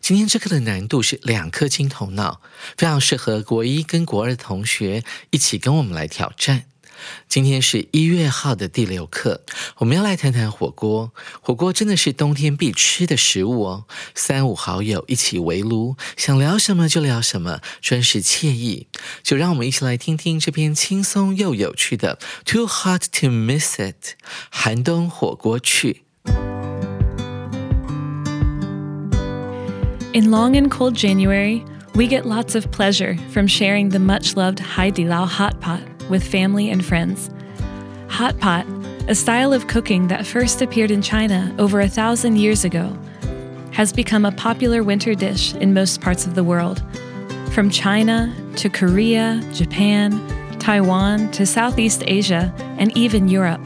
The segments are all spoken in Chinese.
今天这课的难度是两颗金头脑，非常适合国一跟国二的同学一起跟我们来挑战。今天是一月号的第六课，我们要来谈谈火锅。火锅真的是冬天必吃的食物哦。三五好友一起围炉，想聊什么就聊什么，真是惬意。就让我们一起来听听这篇轻松又有趣的《Too Hot to Miss It》寒冬火锅趣。In long and cold January, we get lots of pleasure from sharing the much loved Hai Di Lao hot pot with family and friends. Hot pot, a style of cooking that first appeared in China over a thousand years ago, has become a popular winter dish in most parts of the world. From China to Korea, Japan, Taiwan to Southeast Asia, and even Europe.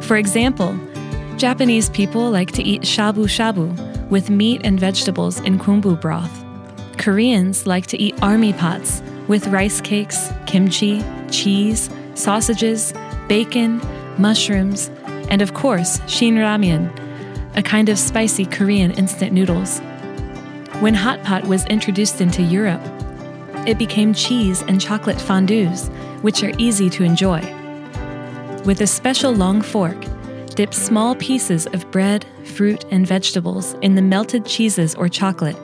For example, Japanese people like to eat shabu shabu with meat and vegetables in kumbu broth. Koreans like to eat army pots with rice cakes, kimchi, cheese, sausages, bacon, mushrooms, and of course, shin ramyun, a kind of spicy Korean instant noodles. When hot pot was introduced into Europe, it became cheese and chocolate fondues, which are easy to enjoy. With a special long fork, dip small pieces of bread, fruit, and vegetables in the melted cheeses or chocolate.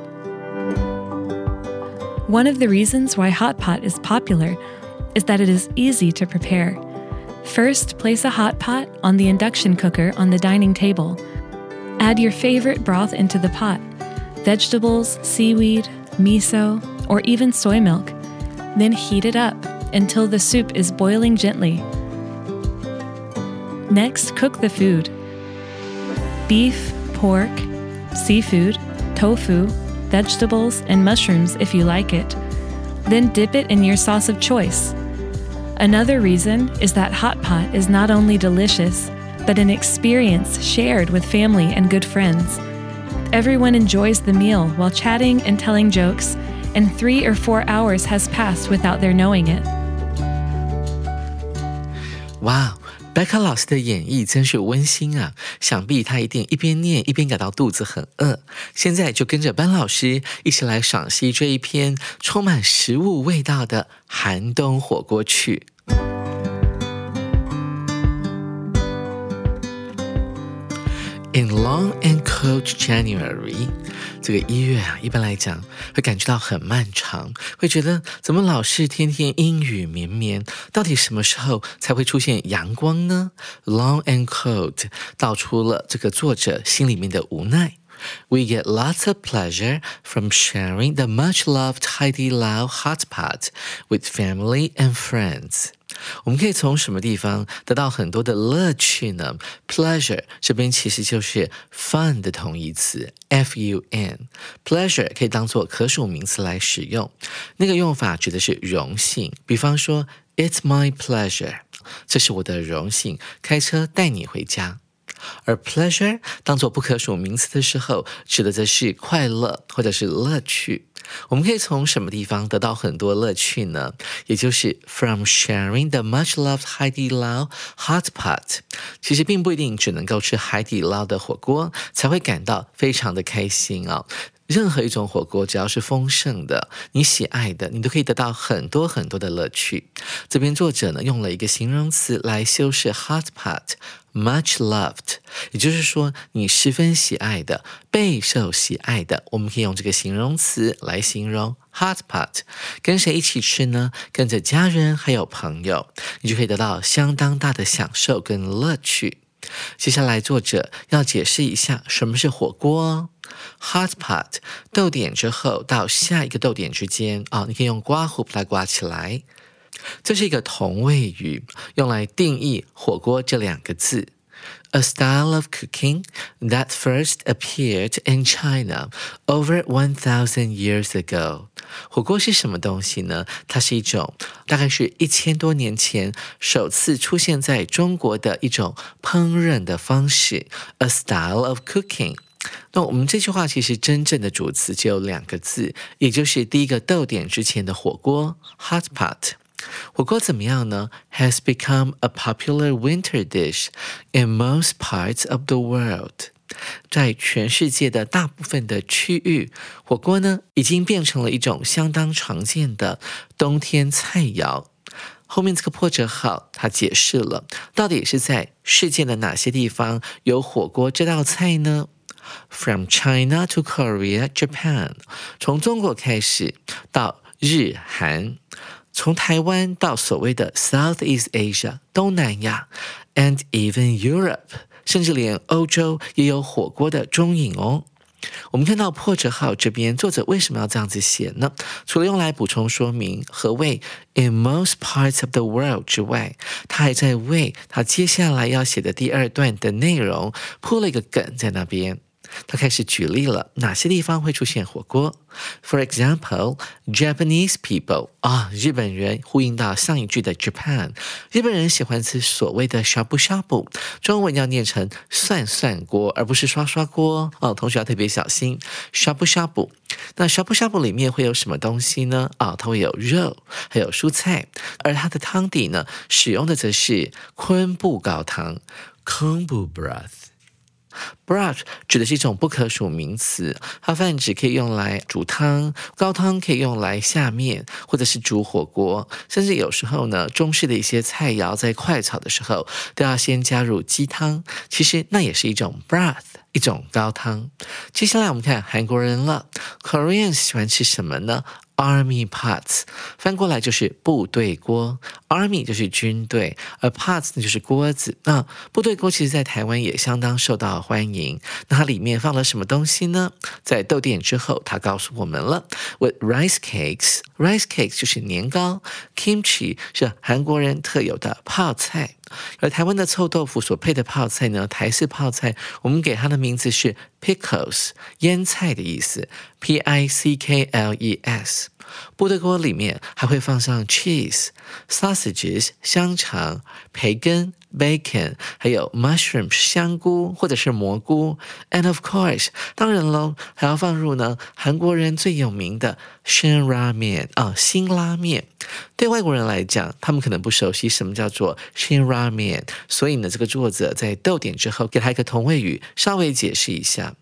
One of the reasons why hot pot is popular is that it is easy to prepare. First, place a hot pot on the induction cooker on the dining table. Add your favorite broth into the pot vegetables, seaweed, miso, or even soy milk. Then heat it up until the soup is boiling gently. Next, cook the food beef, pork, seafood, tofu, vegetables, and mushrooms if you like it. Then dip it in your sauce of choice. Another reason is that hot pot is not only delicious, but an experience shared with family and good friends. Everyone enjoys the meal while chatting and telling jokes, and three or four hours has passed without their knowing it. Wow. 白卡老师的演绎真是温馨啊！想必他一定一边念一边感到肚子很饿。现在就跟着班老师一起来赏析这一篇充满食物味道的寒冬火锅曲。In long and cold January，这个一月啊，一般来讲会感觉到很漫长，会觉得怎么老是天天阴雨绵绵？到底什么时候才会出现阳光呢？Long and cold，道出了这个作者心里面的无奈。We get lots of pleasure from sharing the much loved Haidi Lao hot pot with family and friends. 我们可以从什么地方得到很多的乐趣呢？Pleasure 这边其实就是 fun 的同义词，f u n。Pleasure 可以当做可数名词来使用，那个用法指的是荣幸。比方说，It's my pleasure，这是我的荣幸，开车带你回家。而 pleasure 当做不可数名词的时候，指的则是快乐或者是乐趣。我们可以从什么地方得到很多乐趣呢？也就是 from sharing the much loved 海底捞 hot pot。其实并不一定只能够吃海底捞的火锅才会感到非常的开心啊。任何一种火锅，只要是丰盛的、你喜爱的，你都可以得到很多很多的乐趣。这边作者呢用了一个形容词来修饰 hot pot，much loved，也就是说你十分喜爱的、备受喜爱的，我们可以用这个形容词来形容 hot pot。跟谁一起吃呢？跟着家人还有朋友，你就可以得到相当大的享受跟乐趣。接下来，作者要解释一下什么是火锅哦。Hot pot，豆点之后到下一个豆点之间啊，你可以用刮胡把它刮起来。这是一个同位语，用来定义火锅这两个字。A style of cooking that first appeared in China over one thousand years ago。火锅是什么东西呢？它是一种大概是一千多年前首次出现在中国的一种烹饪的方式。A style of cooking。那我们这句话其实真正的主词只有两个字，也就是第一个逗点之前的火锅 （hot pot）。火锅怎么样呢？Has become a popular winter dish in most parts of the world。在全世界的大部分的区域，火锅呢已经变成了一种相当常见的冬天菜肴。后面这个破折号，它解释了到底是在世界的哪些地方有火锅这道菜呢？From China to Korea, Japan，从中国开始到日韩，从台湾到所谓的 Southeast Asia 东南亚，and even Europe，甚至连欧洲也有火锅的踪影哦。我们看到破折号这边，作者为什么要这样子写呢？除了用来补充说明何谓 in most parts of the world 之外，他还在为他接下来要写的第二段的内容铺了一个梗在那边。他开始举例了哪些地方会出现火锅。For example, Japanese people 啊，日本人呼应到上一句的 Japan，日本人喜欢吃所谓的 shabu shabu，中文要念成涮涮锅，而不是刷刷锅哦。同学要特别小心 shabu shabu。那 shabu shabu 里面会有什么东西呢？啊，它会有肉，还有蔬菜，而它的汤底呢，使用的则是昆布高汤 （kombu broth）。Broth 指的是一种不可数名词，它泛指可以用来煮汤，高汤可以用来下面，或者是煮火锅，甚至有时候呢，中式的一些菜肴在快炒的时候都要先加入鸡汤，其实那也是一种 broth，一种高汤。接下来我们看韩国人了，Koreans 喜欢吃什么呢？Army pots 翻过来就是部队锅，Army 就是军队，而 pots 呢就是锅子。那部队锅其实，在台湾也相当受到欢迎。那它里面放了什么东西呢？在豆点之后，它告诉我们了：with rice cakes，rice cakes 就是年糕，kimchi 是韩国人特有的泡菜。而台湾的臭豆腐所配的泡菜呢，台式泡菜，我们给它的名字是 pickles，腌菜的意思，p i c k l e s。部队锅里面还会放上 cheese、sausages 香肠、培根 bacon，还有 mushroom 香菇或者是蘑菇，and of course 当然喽，还要放入呢韩国人最有名的 shin 拉面啊辛拉面。对外国人来讲，他们可能不熟悉什么叫做 shin 拉面，所以呢，这个作者在逗点之后给他一个同位语，稍微解释一下。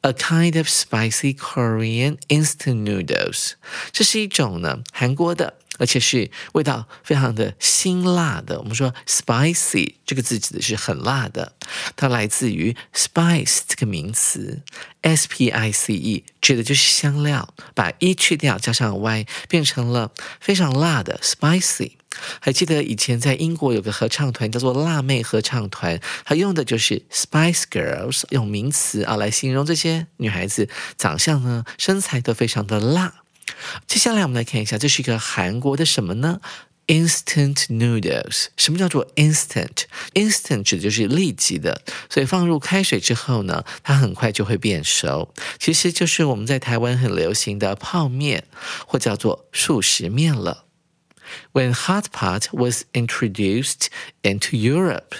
A kind of spicy Korean instant noodles，这是一种呢韩国的，而且是味道非常的辛辣的。我们说 spicy 这个字指的是很辣的，它来自于 spice 这个名词，s p i c e 指的就是香料，把 e 去掉加上 y 变成了非常辣的 spicy。还记得以前在英国有个合唱团叫做辣妹合唱团，它用的就是 Spice Girls，用名词啊来形容这些女孩子长相呢，身材都非常的辣。接下来我们来看一下，这是一个韩国的什么呢？Instant noodles。什么叫做 instant？instant 指的就是立即的，所以放入开水之后呢，它很快就会变熟。其实就是我们在台湾很流行的泡面，或叫做速食面了。When hot pot was introduced into Europe.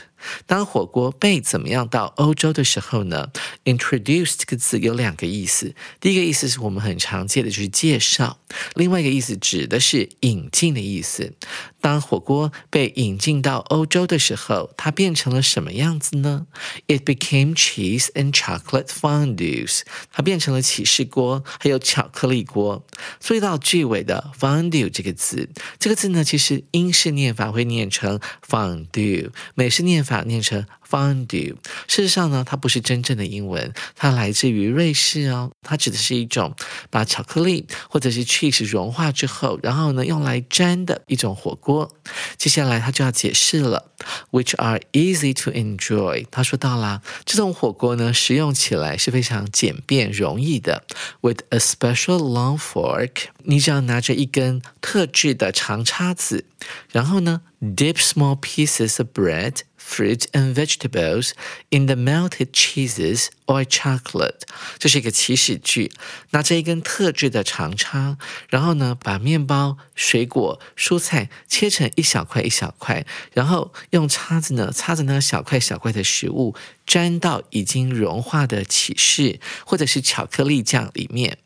当火锅被怎么样到欧洲的时候呢？Introduce 这个字有两个意思，第一个意思是我们很常见的，就是介绍；另外一个意思指的是引进的意思。当火锅被引进到欧洲的时候，它变成了什么样子呢？It became cheese and chocolate fondues。它变成了起司锅，还有巧克力锅。注意到句尾的 fondue 这个字，这个字呢，其实英式念法会念成 fondue，美式念法念成。Fondue，事实上呢，它不是真正的英文，它来自于瑞士哦。它指的是一种把巧克力或者是 cheese 融化之后，然后呢用来沾的一种火锅。接下来他就要解释了，which are easy to enjoy。他说到啦，这种火锅呢，食用起来是非常简便容易的。With a special long fork，你只要拿着一根特制的长叉子，然后呢，dip small pieces of bread。Fruit and vegetables in the melted cheeses boy chocolate，这是一个祈使句。拿着一根特制的长叉，然后呢，把面包、水果、蔬菜切成一小块一小块，然后用叉子呢，叉着那小块小块的食物。沾到已经融化的起士或者是巧克力酱里面。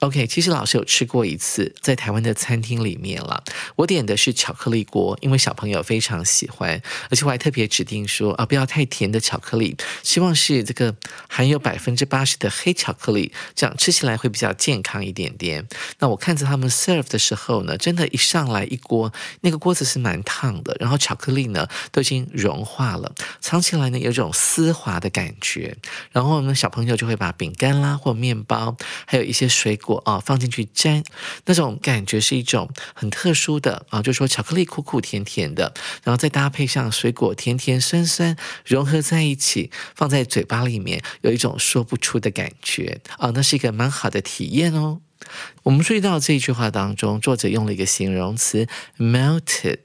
OK，其实老师有吃过一次，在台湾的餐厅里面了。我点的是巧克力锅，因为小朋友非常喜欢，而且我还特别指定说啊，不要太甜的巧克力，希望是这个含有百分之八十的黑巧克力，这样吃起来会比较健康一点点。那我看着他们 serve 的时候呢，真的，一上来一锅，那个锅子是蛮烫的，然后巧克力呢都已经融化了，尝起来呢有种丝滑。的感觉，然后呢，小朋友就会把饼干啦或面包，还有一些水果啊放进去沾，那种感觉是一种很特殊的啊，就是说巧克力苦苦甜甜的，然后再搭配上水果甜甜酸酸融合在一起，放在嘴巴里面有一种说不出的感觉啊，那是一个蛮好的体验哦。我们注意到这一句话当中，作者用了一个形容词 melted，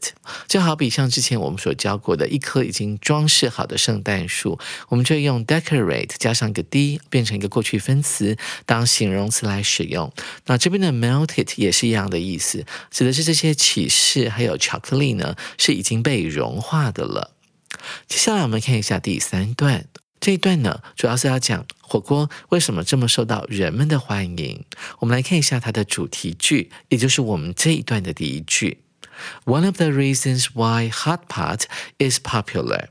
就好比像之前我们所教过的一棵已经装饰好的圣诞树，我们就用 decorate 加上个 d，变成一个过去分词当形容词来使用。那这边的 melted 也是一样的意思，指的是这些启示还有巧克力呢是已经被融化的了。接下来我们看一下第三段。这一段呢，主要是要讲火锅为什么这么受到人们的欢迎。我们来看一下它的主题句，也就是我们这一段的第一句。One of the reasons why hot pot is popular。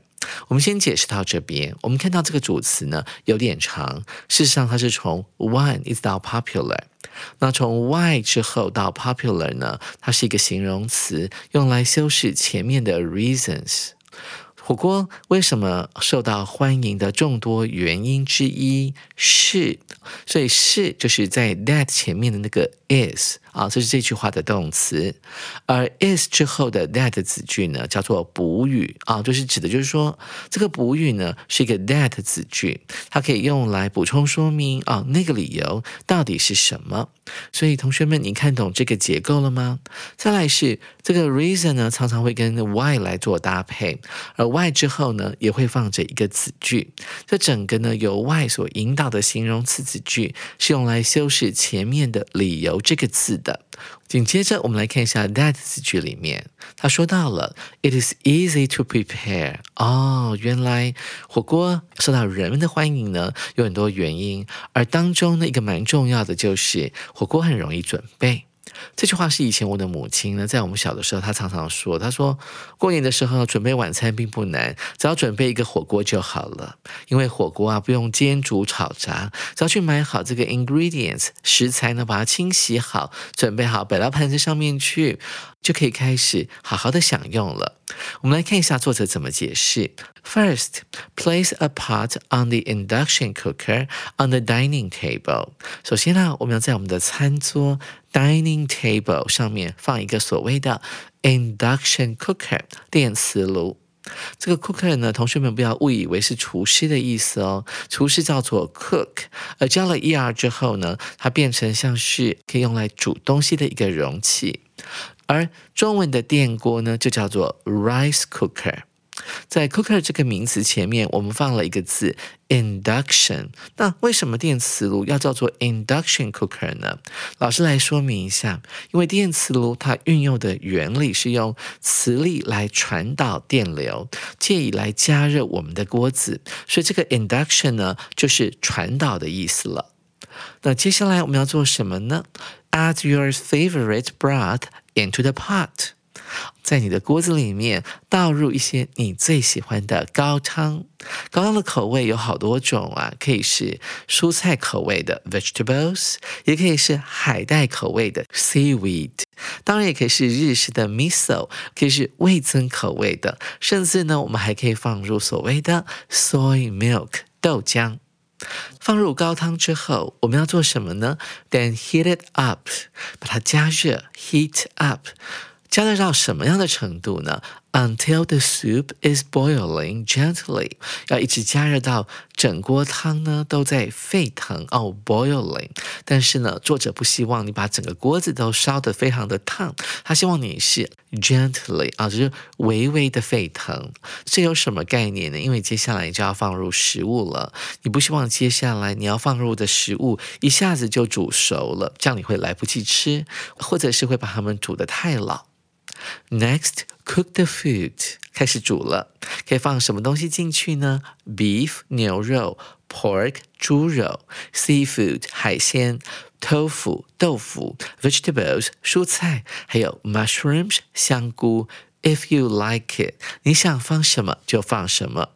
我们先解释到这边。我们看到这个主词呢有点长，事实上它是从 one 一直到 popular。那从 why 之后到 popular 呢，它是一个形容词，用来修饰前面的 reasons。火锅为什么受到欢迎的众多原因之一是，所以是就是在 that 前面的那个 is。啊，这是这句话的动词，而 is 之后的 that 子句呢，叫做补语啊，就是指的，就是说这个补语呢是一个 that 子句，它可以用来补充说明啊，那个理由到底是什么。所以同学们，你看懂这个结构了吗？再来是这个 reason 呢，常常会跟 why 来做搭配，而 why 之后呢，也会放着一个子句。这整个呢由 why 所引导的形容词子句，是用来修饰前面的理由这个字。的。紧接着，我们来看一下 that 词句里面，他说到了 "It is easy to prepare"。哦，原来火锅受到人们的欢迎呢，有很多原因，而当中呢，一个蛮重要的就是火锅很容易准备。这句话是以前我的母亲呢，在我们小的时候，她常常说：“她说过年的时候准备晚餐并不难，只要准备一个火锅就好了。因为火锅啊，不用煎煮炒炸，只要去买好这个 ingredients 食材呢，把它清洗好，准备好摆到盘子上面去。”就可以开始好好的享用了。我们来看一下作者怎么解释。First, place a pot on the induction cooker on the dining table。首先呢，我们要在我们的餐桌 dining table 上面放一个所谓的 induction cooker 电磁炉。这个 cooker 呢，同学们不要误以为是厨师的意思哦。厨师叫做 cook，而加了 er 之后呢，它变成像是可以用来煮东西的一个容器。而中文的电锅呢，就叫做 rice cooker。在 cooker 这个名词前面，我们放了一个字 induction。那为什么电磁炉要叫做 induction cooker 呢？老师来说明一下，因为电磁炉它运用的原理是用磁力来传导电流，借以来加热我们的锅子，所以这个 induction 呢就是传导的意思了。那接下来我们要做什么呢？Add your favorite broth into the pot。在你的锅子里面倒入一些你最喜欢的高汤。高汤的口味有好多种啊，可以是蔬菜口味的 vegetables，也可以是海带口味的 seaweed，当然也可以是日式的 miso，可以是味增口味的，甚至呢，我们还可以放入所谓的 soy milk 豆浆。放入高汤之后，我们要做什么呢？Then heat it up，把它加热，heat up。加热到什么样的程度呢？Until the soup is boiling gently，要一直加热到整锅汤呢都在沸腾哦，boiling。但是呢，作者不希望你把整个锅子都烧得非常的烫，他希望你是 gently 啊，就是微微的沸腾。这有什么概念呢？因为接下来就要放入食物了，你不希望接下来你要放入的食物一下子就煮熟了，这样你会来不及吃，或者是会把它们煮得太老。Next, cook the food. 开始煮了，可以放什么东西进去呢？Beef 牛肉，Pork 猪肉，Seafood 海鲜，Tofu 豆腐，Vegetables 蔬菜，还有 Mushrooms 香菇。If you like it，你想放什么就放什么。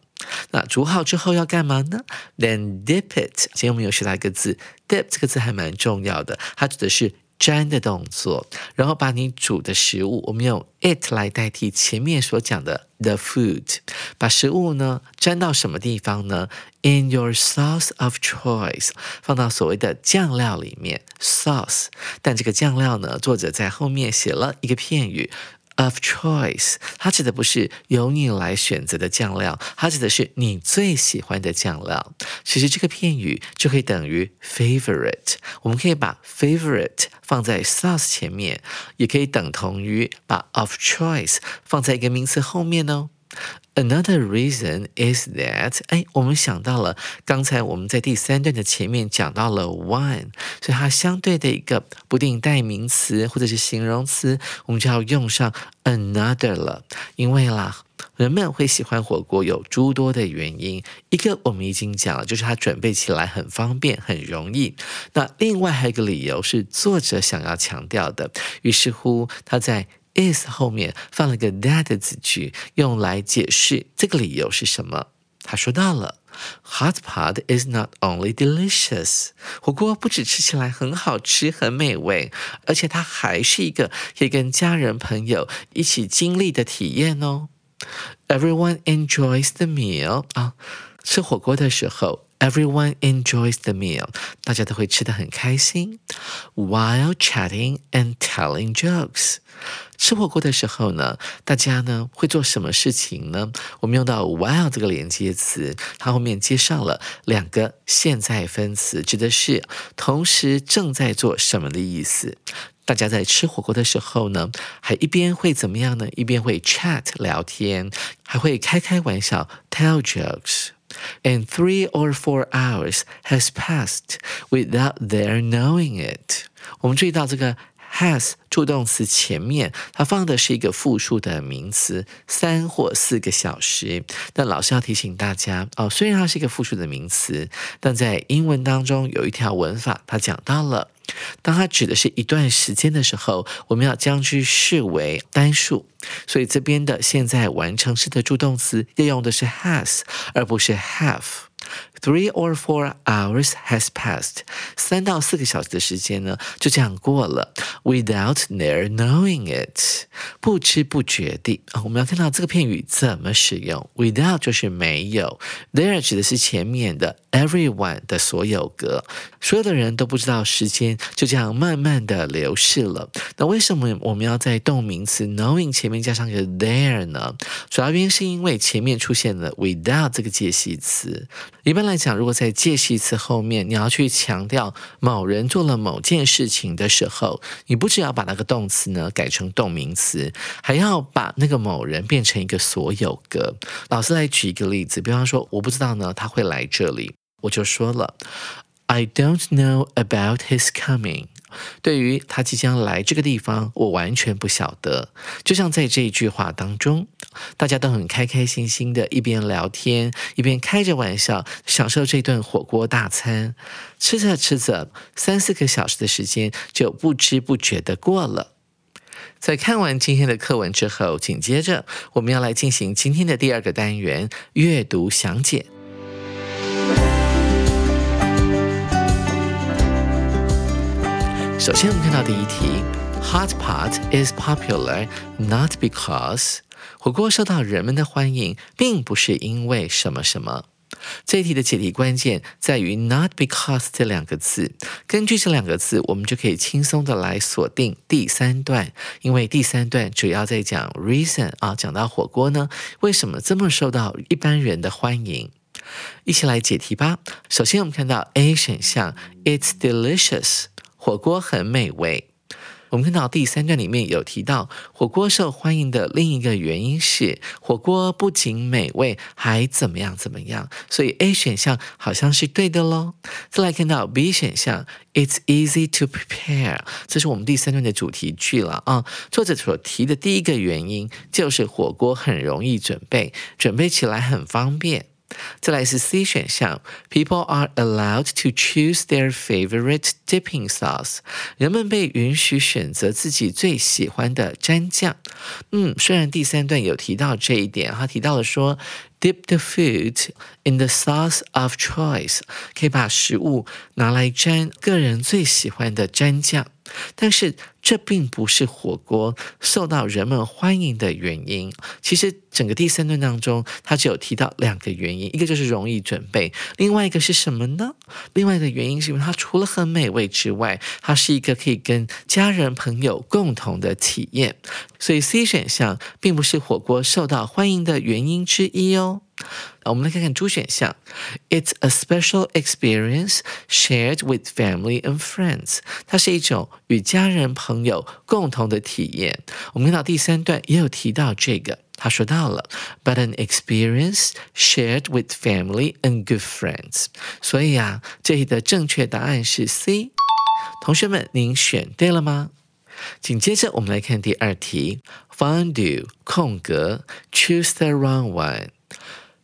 那煮好之后要干嘛呢？Then dip it。今天我们有学到一个字，dip 这个字还蛮重要的，它指的是。粘的动作，然后把你煮的食物，我们用 it 来代替前面所讲的 the food，把食物呢粘到什么地方呢？In your sauce of choice，放到所谓的酱料里面 sauce，但这个酱料呢，作者在后面写了一个片语。Of choice，它指的不是由你来选择的酱料，它指的是你最喜欢的酱料。其实这个片语就可以等于 favorite，我们可以把 favorite 放在 sauce 前面，也可以等同于把 of choice 放在一个名词后面哦。Another reason is that，哎，我们想到了刚才我们在第三段的前面讲到了 one，所以它相对的一个不定代名词或者是形容词，我们就要用上 another 了。因为啦，人们会喜欢火锅有诸多的原因，一个我们已经讲了，就是它准备起来很方便、很容易。那另外还有一个理由是作者想要强调的，于是乎他在。Is 后面放了个 that 的子句，用来解释这个理由是什么。他说到了，hot pot is not only delicious，火锅不止吃起来很好吃、很美味，而且它还是一个可以跟家人朋友一起经历的体验哦。Everyone enjoys the meal 啊，吃火锅的时候。Everyone enjoys the meal，大家都会吃得很开心。While chatting and telling jokes，吃火锅的时候呢，大家呢会做什么事情呢？我们用到 while 这个连接词，它后面接上了两个现在分词，指的是同时正在做什么的意思。大家在吃火锅的时候呢，还一边会怎么样呢？一边会 chat 聊天，还会开开玩笑 tell jokes。and three or four hours has passed without their knowing it。我们注意到这个 has 助动词前面，它放的是一个复数的名词，三或四个小时。但老师要提醒大家哦，虽然它是一个复数的名词，但在英文当中有一条文法，它讲到了。当它指的是一段时间的时候，我们要将之视为单数，所以这边的现在完成式的助动词要用的是 has，而不是 have。Three or four hours has passed，三到四个小时的时间呢，就这样过了，without their knowing it，不知不觉地啊，我们要看到这个片语怎么使用，without 就是没有，there 指的是前面的 everyone 的所有格，所有的人都不知道时间就这样慢慢的流逝了。那为什么我们要在动名词 knowing 前面加上个 there 呢？主要原因是因为前面出现了 without 这个介系词。一般再讲，如果在介系词后面你要去强调某人做了某件事情的时候，你不只要把那个动词呢改成动名词，还要把那个某人变成一个所有格。老师来举一个例子，比方说，我不知道呢他会来这里，我就说了，I don't know about his coming。对于他即将来这个地方，我完全不晓得。就像在这一句话当中，大家都很开开心心的，一边聊天，一边开着玩笑，享受这顿火锅大餐。吃着吃着，三四个小时的时间就不知不觉的过了。在看完今天的课文之后，紧接着我们要来进行今天的第二个单元——阅读详解。首先，我们看到第一题：Hot pot is popular not because 火锅受到人们的欢迎，并不是因为什么什么。这一题的解题关键在于 not because 这两个字。根据这两个字，我们就可以轻松的来锁定第三段，因为第三段主要在讲 reason 啊，讲到火锅呢，为什么这么受到一般人的欢迎？一起来解题吧。首先，我们看到 A 选项，It's delicious。火锅很美味。我们看到第三段里面有提到，火锅受欢迎的另一个原因是，火锅不仅美味，还怎么样怎么样。所以 A 选项好像是对的喽。再来看到 B 选项，It's easy to prepare，这是我们第三段的主题句了啊。作者所提的第一个原因就是火锅很容易准备，准备起来很方便。再来是 C 选项，People are allowed to choose their favorite dipping sauce。人们被允许选择自己最喜欢的蘸酱。嗯，虽然第三段有提到这一点，他提到了说，dip the food in the sauce of choice，可以把食物拿来沾个人最喜欢的蘸酱。但是这并不是火锅受到人们欢迎的原因。其实整个第三段当中，它只有提到两个原因，一个就是容易准备，另外一个是什么呢？另外一个原因是因为它除了很美味之外，它是一个可以跟家人朋友共同的体验。所以 C 选项并不是火锅受到欢迎的原因之一哦。我们来看看 D 选项，It's a special experience shared with family and friends。它是一种与家人朋友共同的体验。我们看到第三段也有提到这个，他说到了，but an experience shared with family and good friends。所以啊，这里的正确答案是 C。同学们，您选对了吗？紧接着我们来看第二题，Fondue 空格 choose the wrong one。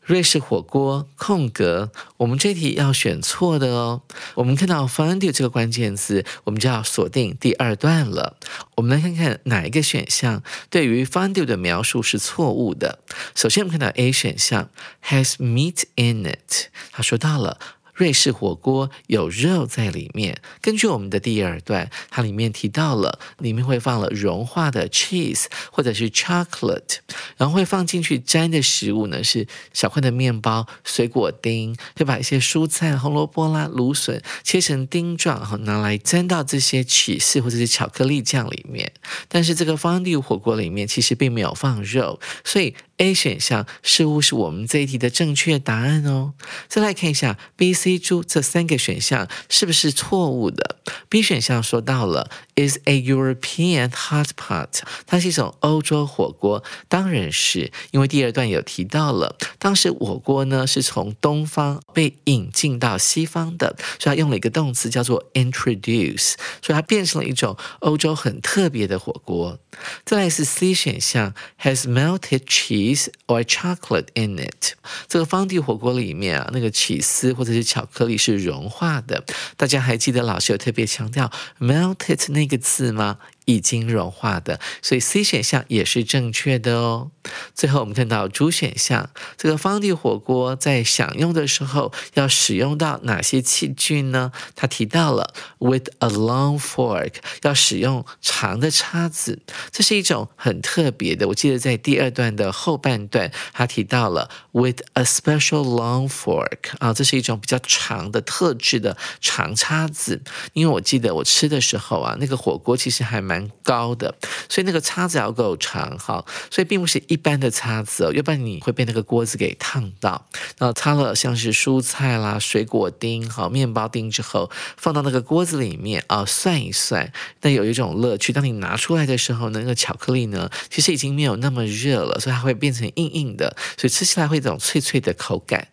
瑞士火锅空格，我们这题要选错的哦。我们看到 fondue 这个关键词，我们就要锁定第二段了。我们来看看哪一个选项对于 fondue 的描述是错误的。首先，我们看到 A 选项 has meat in it，他说到了。瑞士火锅有肉在里面。根据我们的第二段，它里面提到了里面会放了融化的 cheese 或者是 chocolate，然后会放进去沾的食物呢是小块的面包、水果丁，会把一些蔬菜、红萝卜啦、芦笋切成丁状，哈，拿来沾到这些起司或者是巧克力酱里面。但是这个方地火锅里面其实并没有放肉，所以。A 选项似乎是我们这一题的正确答案哦。再来看一下 B、C、D 这三个选项是不是错误的？B 选项说到了 is a European hot pot，它是一种欧洲火锅，当然是因为第二段有提到了，当时火锅呢是从东方被引进到西方的，所以它用了一个动词叫做 introduce，所以它变成了一种欧洲很特别的火锅。再来是 C 选项 has melted cheese。Cheese or chocolate in it，这个方地火锅里面啊，那个起司或者是巧克力是融化的。大家还记得老师有特别强调 melted 那个字吗？已经融化的，所以 C 选项也是正确的哦。最后我们看到 D 选项，这个方地火锅在享用的时候要使用到哪些器具呢？他提到了 with a long fork，要使用长的叉子，这是一种很特别的。我记得在第二段的后半段，他提到了 with a special long fork，啊，这是一种比较长的特制的长叉子。因为我记得我吃的时候啊，那个火锅其实还蛮。蛮高的，所以那个叉子要够长哈，所以并不是一般的叉子哦，要不然你会被那个锅子给烫到。然后擦了像是蔬菜啦、水果丁、好面包丁之后，放到那个锅子里面啊，涮一涮，那有一种乐趣。当你拿出来的时候呢，那个巧克力呢，其实已经没有那么热了，所以它会变成硬硬的，所以吃起来会一种脆脆的口感。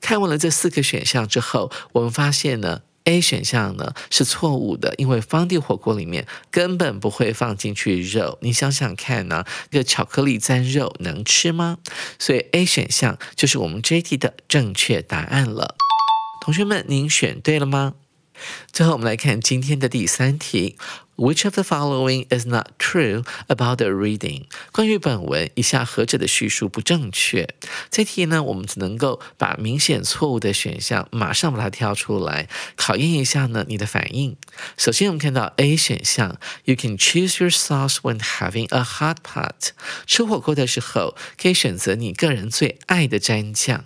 看完了这四个选项之后，我们发现呢。A 选项呢是错误的，因为方地火锅里面根本不会放进去肉。你想想看呢，那个巧克力沾肉能吃吗？所以 A 选项就是我们这题的正确答案了。同学们，您选对了吗？最后，我们来看今天的第三题。Which of the following is not true about the reading？关于本文，以下何者的叙述不正确？这题呢，我们只能够把明显错误的选项马上把它挑出来，考验一下呢你的反应。首先，我们看到 A 选项，You can choose your sauce when having a hot pot。吃火锅的时候，可以选择你个人最爱的蘸酱。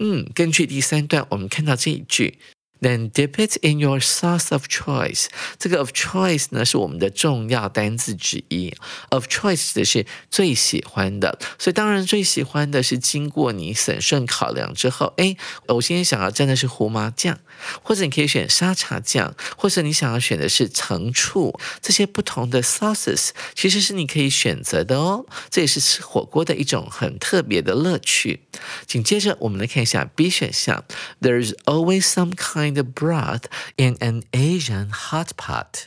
嗯，根据第三段，我们看到这一句。Then dip it in your sauce of choice。这个 of choice 呢是我们的重要单字之一。of choice 指的是最喜欢的，所以当然最喜欢的是经过你审慎考量之后，哎，我今天想要蘸的是胡麻酱，或者你可以选沙茶酱，或者你想要选的是橙醋，这些不同的 sauces 其实是你可以选择的哦。这也是吃火锅的一种很特别的乐趣。紧接着我们来看一下 B 选项，There's always some kind The broth in an Asian hot pot.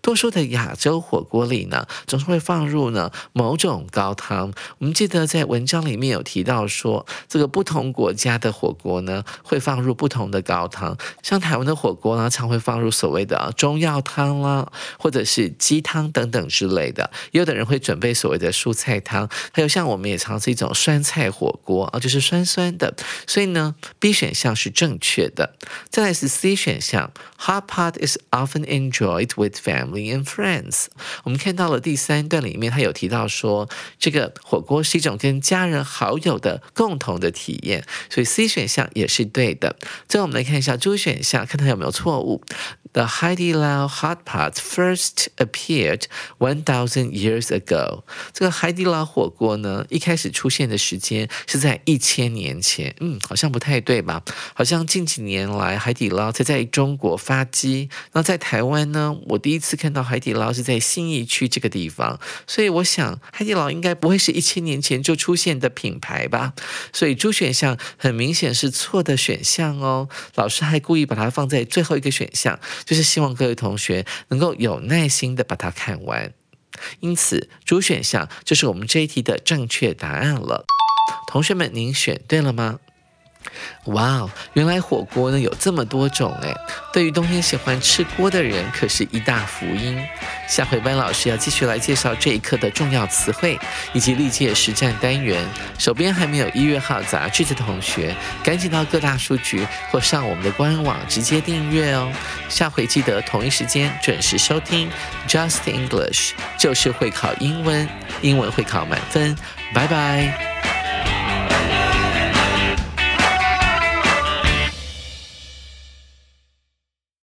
多数的亚洲火锅里呢，总是会放入呢某种高汤。我们记得在文章里面有提到说，这个不同国家的火锅呢会放入不同的高汤。像台湾的火锅呢，常会放入所谓的中药汤啦，或者是鸡汤等等之类的。也有的人会准备所谓的蔬菜汤，还有像我们也常吃一种酸菜火锅啊，就是酸酸的。所以呢，B 选项是正确的。再来是 C 选项，Hot pot is often enjoyed with Family and friends，我们看到了第三段里面，他有提到说，这个火锅是一种跟家人好友的共同的体验，所以 C 选项也是对的。最后我们来看一下 D 选项，看它有没有错误。The Haidilao hot pot first appeared one thousand years ago。这个海底捞火锅呢，一开始出现的时间是在一千年前。嗯，好像不太对吧？好像近几年来海底捞才在中国发迹。那在台湾呢，我第第一次看到海底捞是在信义区这个地方，所以我想海底捞应该不会是一千年前就出现的品牌吧。所以猪选项很明显是错的选项哦。老师还故意把它放在最后一个选项。就是希望各位同学能够有耐心的把它看完，因此主选项就是我们这一题的正确答案了。同学们，您选对了吗？哇哦，原来火锅呢有这么多种哎！对于冬天喜欢吃锅的人，可是一大福音。下回班老师要继续来介绍这一课的重要词汇以及历届实战单元。手边还没有一月号杂志的同学，赶紧到各大书局或上我们的官网直接订阅哦。下回记得同一时间准时收听 Just English，就是会考英文，英文会考满分。拜拜。